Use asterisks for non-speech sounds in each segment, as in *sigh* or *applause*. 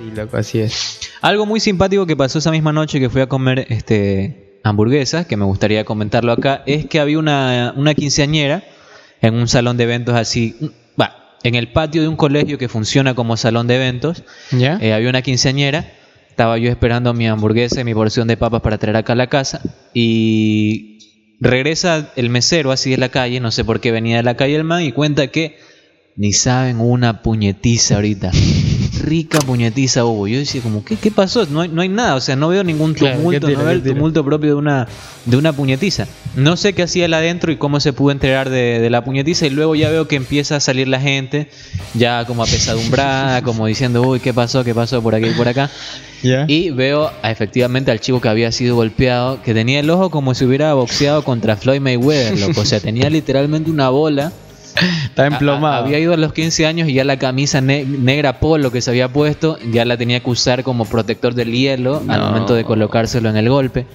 Sí, loco, así es. Algo muy simpático que pasó esa misma noche que fui a comer este, hamburguesas, que me gustaría comentarlo acá, es que había una, una quinceañera en un salón de eventos así, va, en el patio de un colegio que funciona como salón de eventos. ¿Ya? Eh, había una quinceañera, estaba yo esperando mi hamburguesa y mi porción de papas para traer acá a la casa y regresa el mesero así de la calle, no sé por qué venía de la calle el man y cuenta que ni saben una puñetiza ahorita. *laughs* Rica puñetiza hubo. Yo decía como, ¿qué, qué pasó? No hay, no hay nada, o sea, no veo ningún Claro, tumulto, ¿qué no veo el tumulto propio de una, de una puñetiza. No sé qué hacía él adentro y cómo se pudo enterar de, de la puñetiza y luego ya veo que empieza a salir la gente, ya como apesadumbrada, *laughs* como diciendo, uy, ¿qué pasó? ¿Qué pasó por aquí y por acá? Y veo a- efectivamente al chico que había sido golpeado, que tenía el ojo como si hubiera boxeado contra Floyd Mayweather, loco. O sea, tenía literalmente una bola. Está emplomado. a- había ido a los 15 años y ya la camisa ne- negra polo que se había puesto, ya la tenía que usar como protector del hielo al momento de colocárselo en el golpe.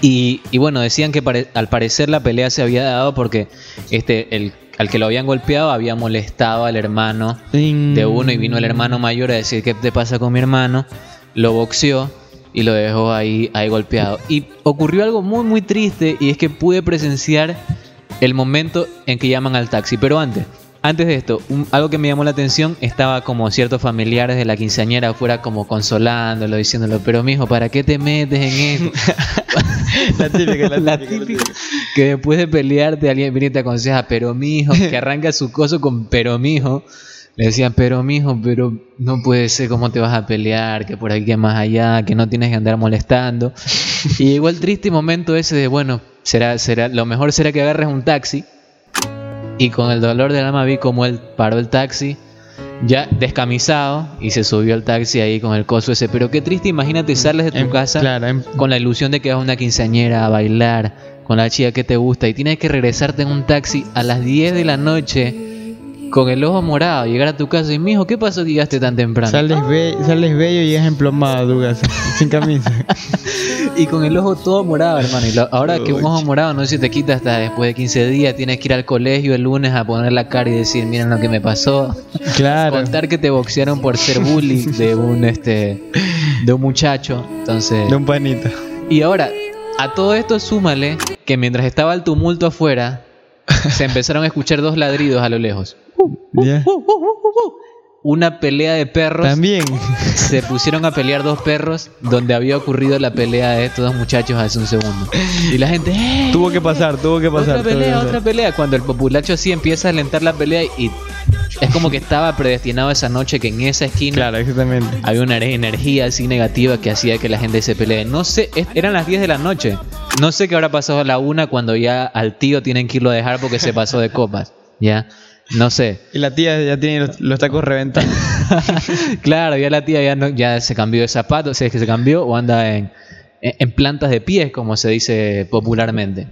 Y, y bueno, decían que pare- al parecer la pelea se había dado porque este, el, al que lo habían golpeado había molestado al hermano de uno y vino el hermano mayor a decir qué te pasa con mi hermano, lo boxeó y lo dejó ahí, ahí golpeado. Y ocurrió algo muy muy triste y es que pude presenciar el momento en que llaman al taxi. Pero antes, antes de esto, un- algo que me llamó la atención, estaba como ciertos familiares de la quinceañera afuera como consolándolo, diciéndolo, pero mijo, ¿para qué te metes en esto? *laughs* La típica, la, *laughs* La típica, típica. Que después de pelearte alguien viene y te aconseja, pero mijo, que arranca su coso con pero mijo. Le decían, pero mijo, pero no puede ser cómo te vas a pelear, que por aquí que más allá, que no tienes que andar molestando. Y llegó el triste momento ese de, bueno, será, será, lo mejor será que agarres un taxi. Y con el dolor del alma vi como él paró el taxi, ya descamisado, y se subió al taxi ahí con el coso ese. Pero qué triste, imagínate, sales de tu Em- casa Claro, em- con la ilusión de que vas a una quinceañera a bailar con la chica que te gusta y tienes que regresarte en un taxi a las 10 de la noche con el ojo morado, llegar a tu casa y mijo, ¿qué pasó que llegaste tan temprano? sales, be- sales bello y llegas emplomado casa, sin camisa. *laughs* Y con el ojo todo morado, hermano. Y lo- ahora que un ojo morado no se te quita hasta después de 15 días, tienes que ir al colegio el lunes a poner la cara y decir, miren lo que me pasó. *laughs* Claro. Contar que te boxearon por ser bully de un este de un muchacho. Entonces, De un panito. Y ahora, a todo esto súmale que mientras estaba el tumulto afuera, se *laughs* empezaron a escuchar dos ladridos a lo lejos. ¿Ya? *laughs* Una pelea de perros. También. *laughs* Se pusieron a pelear dos perros donde había ocurrido la pelea de estos dos muchachos hace un segundo. Y la gente, ¡eh! Tuvo que pasar, tuvo que pasar. otra pelea, otra pelea. Cuando el populacho así empieza a alentar la pelea y es como que estaba predestinado esa noche que en esa esquina Claro, exactamente. había una energía así negativa que hacía que la gente se pelee. No sé, eran las 10 de la noche. No sé qué habrá pasado a la una cuando ya al tío tienen que irlo a dejar porque se pasó de copas. Ya, no sé. Y la tía ya tiene los, los tacos reventados. *laughs* claro, ya la tía ya, no, ya se cambió de zapatos, si es que se cambió, o anda en, en en plantas de pies, como se dice popularmente.